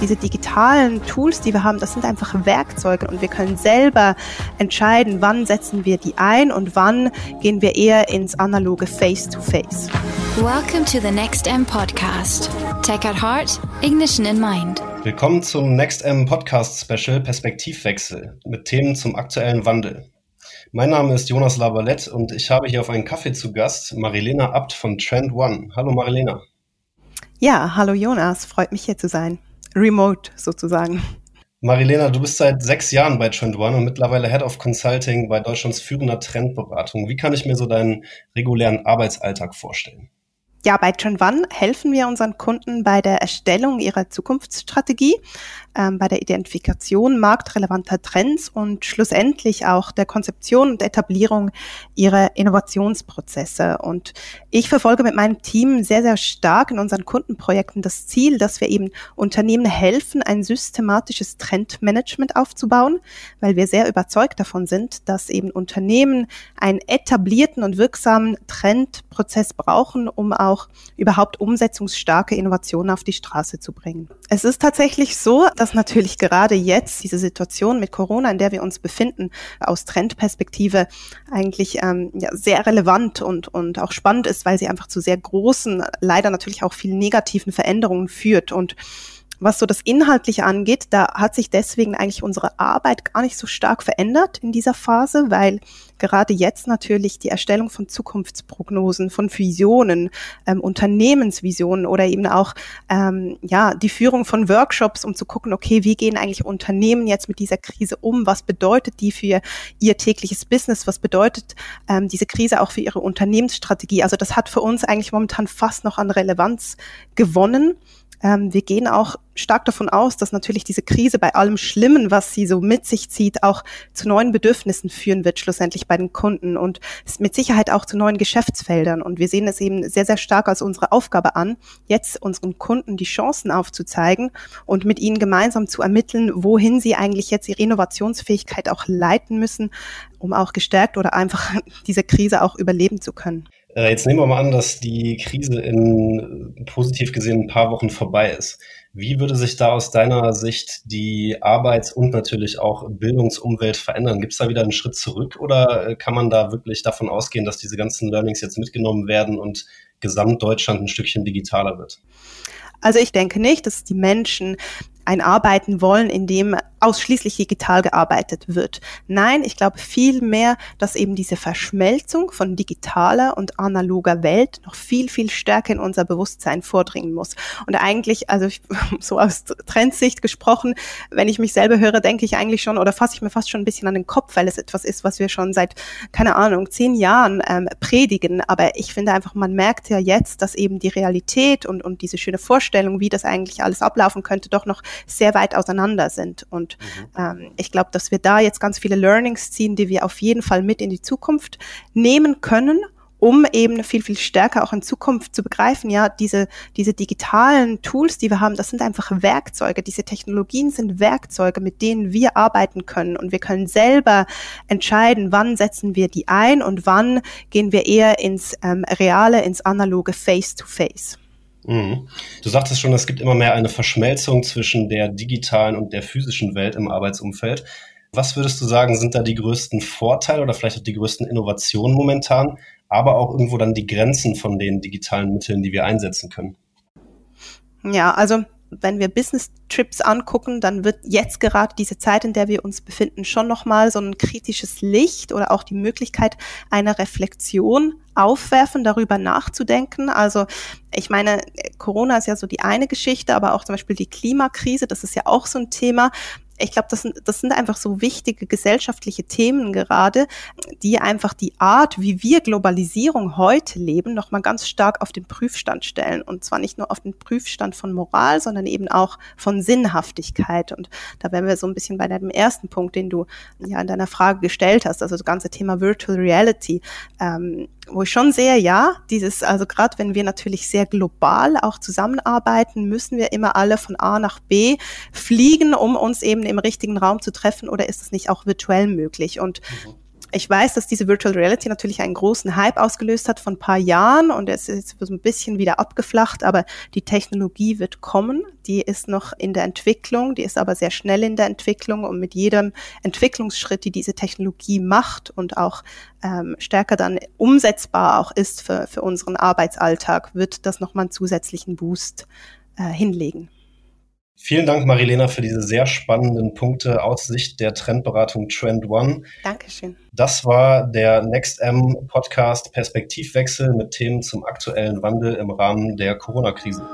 diese digitalen Tools, die wir haben, das sind einfach Werkzeuge und wir können selber entscheiden, wann setzen wir die ein und wann gehen wir eher ins analoge Face-to-Face. -face. Welcome to the Next M Podcast. Tech at Heart, Ignition in Mind. Willkommen zum Next M Podcast Special Perspektivwechsel mit Themen zum aktuellen Wandel. Mein Name ist Jonas Lavalette und ich habe hier auf einen Kaffee zu Gast Marilena Abt von Trend One. Hallo Marilena. Ja, hallo Jonas, freut mich hier zu sein. Remote sozusagen. Marilena, du bist seit sechs Jahren bei Trend One und mittlerweile Head of Consulting bei Deutschlands führender Trendberatung. Wie kann ich mir so deinen regulären Arbeitsalltag vorstellen? Ja, bei Trend One helfen wir unseren Kunden bei der Erstellung ihrer Zukunftsstrategie, ähm, bei der Identifikation marktrelevanter Trends und schlussendlich auch der Konzeption und Etablierung ihrer Innovationsprozesse. Und ich verfolge mit meinem Team sehr, sehr stark in unseren Kundenprojekten das Ziel, dass wir eben Unternehmen helfen, ein systematisches Trendmanagement aufzubauen, weil wir sehr überzeugt davon sind, dass eben Unternehmen einen etablierten und wirksamen Trendprozess brauchen, um auch überhaupt umsetzungsstarke Innovationen auf die Straße zu bringen. Es ist tatsächlich so, dass natürlich gerade jetzt diese Situation mit Corona, in der wir uns befinden, aus Trendperspektive eigentlich ähm, ja, sehr relevant und, und auch spannend ist, weil sie einfach zu sehr großen, leider natürlich auch vielen negativen Veränderungen führt. Und was so das Inhaltliche angeht, da hat sich deswegen eigentlich unsere Arbeit gar nicht so stark verändert in dieser Phase, weil gerade jetzt natürlich die Erstellung von Zukunftsprognosen, von Visionen, ähm, Unternehmensvisionen oder eben auch ähm, ja die Führung von Workshops, um zu gucken, okay, wie gehen eigentlich Unternehmen jetzt mit dieser Krise um? Was bedeutet die für ihr tägliches Business? Was bedeutet ähm, diese Krise auch für ihre Unternehmensstrategie? Also das hat für uns eigentlich momentan fast noch an Relevanz gewonnen. Ähm, wir gehen auch stark davon aus, dass natürlich diese Krise bei allem Schlimmen, was sie so mit sich zieht, auch zu neuen Bedürfnissen führen wird, schlussendlich bei den Kunden und mit Sicherheit auch zu neuen Geschäftsfeldern. Und wir sehen es eben sehr, sehr stark als unsere Aufgabe an, jetzt unseren Kunden die Chancen aufzuzeigen und mit ihnen gemeinsam zu ermitteln, wohin sie eigentlich jetzt ihre Innovationsfähigkeit auch leiten müssen, um auch gestärkt oder einfach diese Krise auch überleben zu können. Äh, jetzt nehmen wir mal an, dass die Krise in positiv gesehen ein paar Wochen vorbei ist. Wie würde sich da aus deiner Sicht die Arbeits- und natürlich auch Bildungsumwelt verändern? Gibt es da wieder einen Schritt zurück oder äh, kann man da wirklich davon ausgehen, dass diese ganzen Learnings jetzt mitgenommen werden und Gesamtdeutschland ein Stückchen digitaler wird? Also ich denke nicht, dass die Menschen ein Arbeiten wollen, in dem ausschließlich digital gearbeitet wird. Nein, ich glaube vielmehr, dass eben diese Verschmelzung von digitaler und analoger Welt noch viel, viel stärker in unser Bewusstsein vordringen muss. Und eigentlich, also ich, so aus Trendsicht gesprochen, wenn ich mich selber höre, denke ich eigentlich schon oder fasse ich mir fast schon ein bisschen an den Kopf, weil es etwas ist, was wir schon seit, keine Ahnung, zehn Jahren ähm, predigen. Aber ich finde einfach, man merkt ja jetzt, dass eben die Realität und, und diese schöne Vorstellung, wie das eigentlich alles ablaufen könnte, doch noch sehr weit auseinander sind. Und mhm. ähm, ich glaube, dass wir da jetzt ganz viele Learnings ziehen, die wir auf jeden Fall mit in die Zukunft nehmen können um eben viel, viel stärker auch in Zukunft zu begreifen, ja, diese, diese digitalen Tools, die wir haben, das sind einfach Werkzeuge. Diese Technologien sind Werkzeuge, mit denen wir arbeiten können. Und wir können selber entscheiden, wann setzen wir die ein und wann gehen wir eher ins ähm, reale, ins analoge Face-to-Face. -face. Mhm. Du sagtest schon, es gibt immer mehr eine Verschmelzung zwischen der digitalen und der physischen Welt im Arbeitsumfeld. Was würdest du sagen, sind da die größten Vorteile oder vielleicht auch die größten Innovationen momentan, aber auch irgendwo dann die Grenzen von den digitalen Mitteln, die wir einsetzen können? Ja, also wenn wir Business Trips angucken, dann wird jetzt gerade diese Zeit, in der wir uns befinden, schon nochmal so ein kritisches Licht oder auch die Möglichkeit einer Reflexion aufwerfen, darüber nachzudenken. Also ich meine, Corona ist ja so die eine Geschichte, aber auch zum Beispiel die Klimakrise, das ist ja auch so ein Thema ich glaube, das sind, das sind einfach so wichtige gesellschaftliche Themen gerade, die einfach die Art, wie wir Globalisierung heute leben, nochmal ganz stark auf den Prüfstand stellen. Und zwar nicht nur auf den Prüfstand von Moral, sondern eben auch von Sinnhaftigkeit. Und da wären wir so ein bisschen bei deinem ersten Punkt, den du ja in deiner Frage gestellt hast, also das ganze Thema Virtual Reality. Ähm, wo ich schon sehe, ja, dieses, also gerade wenn wir natürlich sehr global auch zusammenarbeiten, müssen wir immer alle von A nach B fliegen, um uns eben im richtigen Raum zu treffen oder ist es nicht auch virtuell möglich? Und mhm ich weiß, dass diese Virtual Reality natürlich einen großen Hype ausgelöst hat von ein paar Jahren und es ist so ein bisschen wieder abgeflacht, aber die Technologie wird kommen. Die ist noch in der Entwicklung, die ist aber sehr schnell in der Entwicklung und mit jedem Entwicklungsschritt, die diese Technologie macht und auch ähm, stärker dann umsetzbar auch ist für, für unseren Arbeitsalltag, wird das nochmal einen zusätzlichen Boost äh, hinlegen. Vielen Dank, Marilena, für diese sehr spannenden Punkte aus Sicht der Trendberatung Trend One. Dankeschön. Das war der NextM Podcast Perspektivwechsel mit Themen zum aktuellen Wandel im Rahmen der Corona-Krise.